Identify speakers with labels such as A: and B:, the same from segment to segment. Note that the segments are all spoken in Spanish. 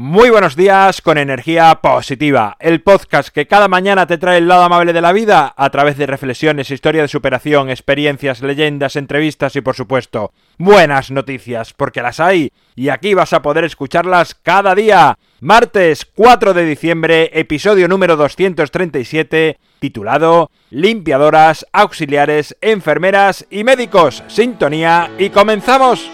A: Muy buenos días con energía positiva, el podcast que cada mañana te trae el lado amable de la vida a través de reflexiones, historia de superación, experiencias, leyendas, entrevistas y por supuesto buenas noticias, porque las hay y aquí vas a poder escucharlas cada día. Martes 4 de diciembre, episodio número 237, titulado Limpiadoras, auxiliares, enfermeras y médicos. Sintonía y comenzamos.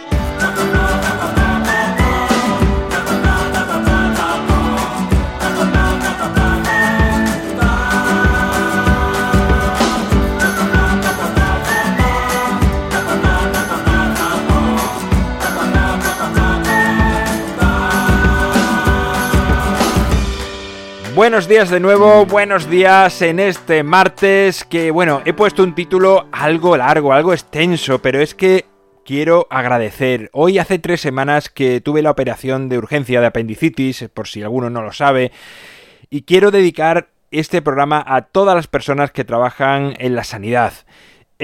A: Buenos días de nuevo, buenos días en este martes que bueno, he puesto un título algo largo, algo extenso, pero es que quiero agradecer. Hoy hace tres semanas que tuve la operación de urgencia de apendicitis, por si alguno no lo sabe, y quiero dedicar este programa a todas las personas que trabajan en la sanidad.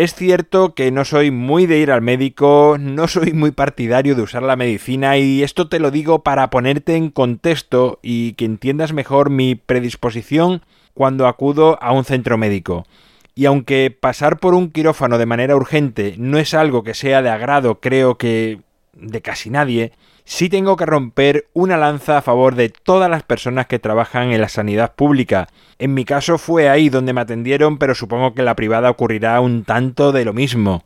A: Es cierto que no soy muy de ir al médico, no soy muy partidario de usar la medicina y esto te lo digo para ponerte en contexto y que entiendas mejor mi predisposición cuando acudo a un centro médico. Y aunque pasar por un quirófano de manera urgente no es algo que sea de agrado, creo que de casi nadie, sí tengo que romper una lanza a favor de todas las personas que trabajan en la sanidad pública. En mi caso fue ahí donde me atendieron, pero supongo que en la privada ocurrirá un tanto de lo mismo.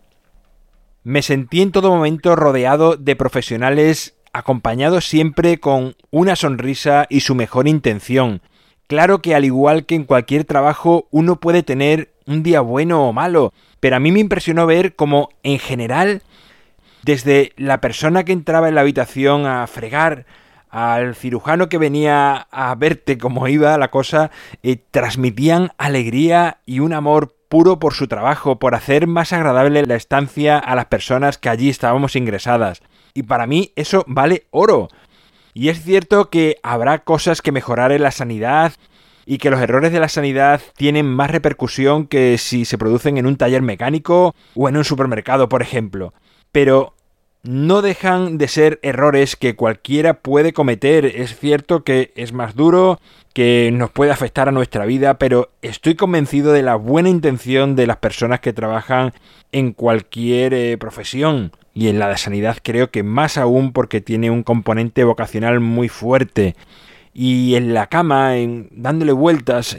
A: Me sentí en todo momento rodeado de profesionales acompañados siempre con una sonrisa y su mejor intención. Claro que al igual que en cualquier trabajo uno puede tener un día bueno o malo, pero a mí me impresionó ver cómo en general desde la persona que entraba en la habitación a fregar, al cirujano que venía a verte cómo iba la cosa, eh, transmitían alegría y un amor puro por su trabajo, por hacer más agradable la estancia a las personas que allí estábamos ingresadas. Y para mí eso vale oro. Y es cierto que habrá cosas que mejorar en la sanidad y que los errores de la sanidad tienen más repercusión que si se producen en un taller mecánico o en un supermercado, por ejemplo pero no dejan de ser errores que cualquiera puede cometer. Es cierto que es más duro, que nos puede afectar a nuestra vida, pero estoy convencido de la buena intención de las personas que trabajan en cualquier eh, profesión. Y en la de sanidad creo que más aún porque tiene un componente vocacional muy fuerte. Y en la cama, en, dándole vueltas,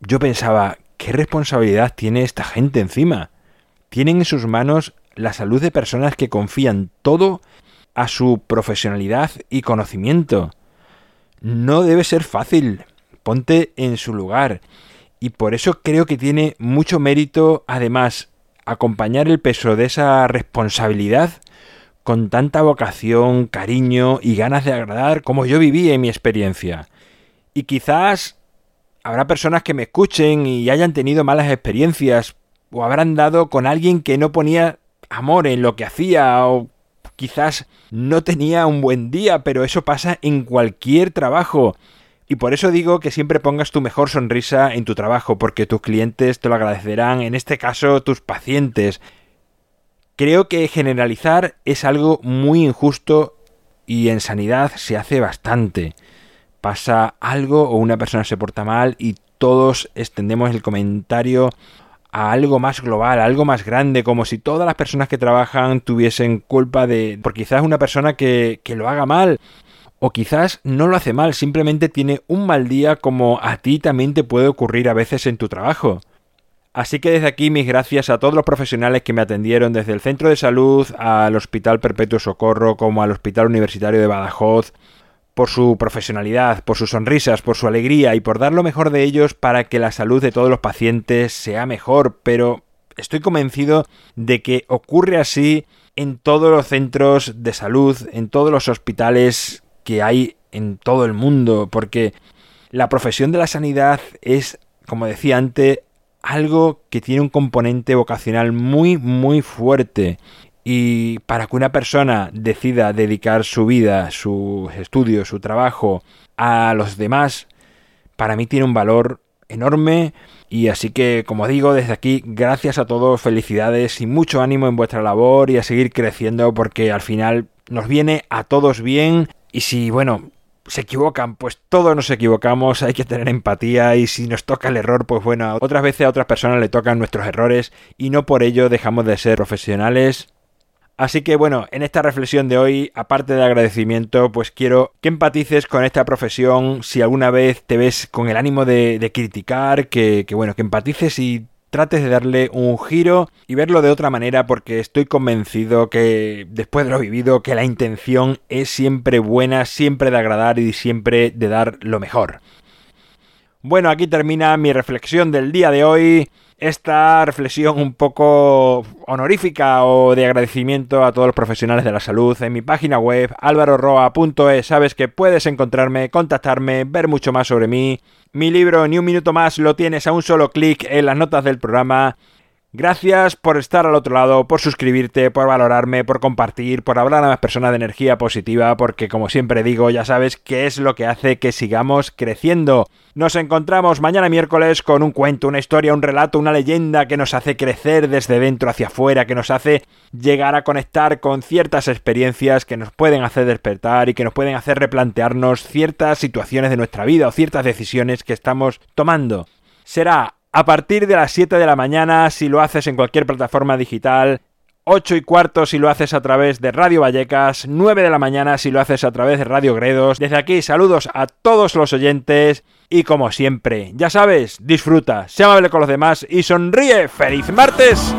A: yo pensaba, ¿qué responsabilidad tiene esta gente encima? Tienen en sus manos la salud de personas que confían todo a su profesionalidad y conocimiento. No debe ser fácil. Ponte en su lugar. Y por eso creo que tiene mucho mérito, además, acompañar el peso de esa responsabilidad con tanta vocación, cariño y ganas de agradar como yo viví en mi experiencia. Y quizás habrá personas que me escuchen y hayan tenido malas experiencias o habrán dado con alguien que no ponía amor en lo que hacía o quizás no tenía un buen día, pero eso pasa en cualquier trabajo. Y por eso digo que siempre pongas tu mejor sonrisa en tu trabajo, porque tus clientes te lo agradecerán, en este caso tus pacientes. Creo que generalizar es algo muy injusto y en sanidad se hace bastante. Pasa algo o una persona se porta mal y todos extendemos el comentario a algo más global, algo más grande, como si todas las personas que trabajan tuviesen culpa de... por quizás una persona que, que lo haga mal. O quizás no lo hace mal, simplemente tiene un mal día como a ti también te puede ocurrir a veces en tu trabajo. Así que desde aquí mis gracias a todos los profesionales que me atendieron desde el centro de salud al Hospital Perpetuo Socorro como al Hospital Universitario de Badajoz, por su profesionalidad, por sus sonrisas, por su alegría y por dar lo mejor de ellos para que la salud de todos los pacientes sea mejor, pero estoy convencido de que ocurre así en todos los centros de salud, en todos los hospitales que hay en todo el mundo, porque la profesión de la sanidad es, como decía antes, algo que tiene un componente vocacional muy, muy fuerte y para que una persona decida dedicar su vida, sus estudios, su trabajo a los demás, para mí tiene un valor enorme. Y así que, como digo, desde aquí, gracias a todos, felicidades y mucho ánimo en vuestra labor y a seguir creciendo porque al final nos viene a todos bien. Y si, bueno, se equivocan, pues todos nos equivocamos, hay que tener empatía y si nos toca el error, pues bueno, otras veces a otras personas le tocan nuestros errores y no por ello dejamos de ser profesionales. Así que bueno, en esta reflexión de hoy, aparte de agradecimiento, pues quiero que empatices con esta profesión si alguna vez te ves con el ánimo de, criticar, que, que bueno, que empatices y trates de darle un giro y verlo de otra manera porque estoy convencido que después de lo vivido que la intención es siempre buena, siempre de agradar y siempre de dar lo mejor. Bueno, aquí termina mi reflexión del día de hoy. Esta reflexión un poco honorífica o de agradecimiento a todos los profesionales de la salud en mi página web alvaroroa.es. Sabes que puedes encontrarme, contactarme, ver mucho más sobre mí mi libro Ni un minuto más lo tienes a un solo clic en las notas del programa. Gracias por estar al otro lado, por suscribirte, por valorarme, por compartir, por hablar a más personas de energía positiva, porque como siempre digo, ya sabes que es lo que hace que sigamos creciendo. Nos encontramos mañana miércoles con un cuento, una historia, un relato, una leyenda que nos hace crecer desde dentro hacia afuera, que nos hace llegar a conectar con ciertas experiencias que nos pueden hacer despertar y que nos pueden hacer replantearnos ciertas situaciones de nuestra vida o ciertas decisiones que estamos tomando. Será a partir de las 7 de la mañana si lo haces en cualquier plataforma digital, 8 y cuarto si lo haces a través de Radio Vallecas, 9 de la mañana si lo haces a través de Radio Gredos. Desde aquí saludos a todos los oyentes y como siempre, ya sabes, disfruta, sea amable con los demás y sonríe. ¡Feliz martes!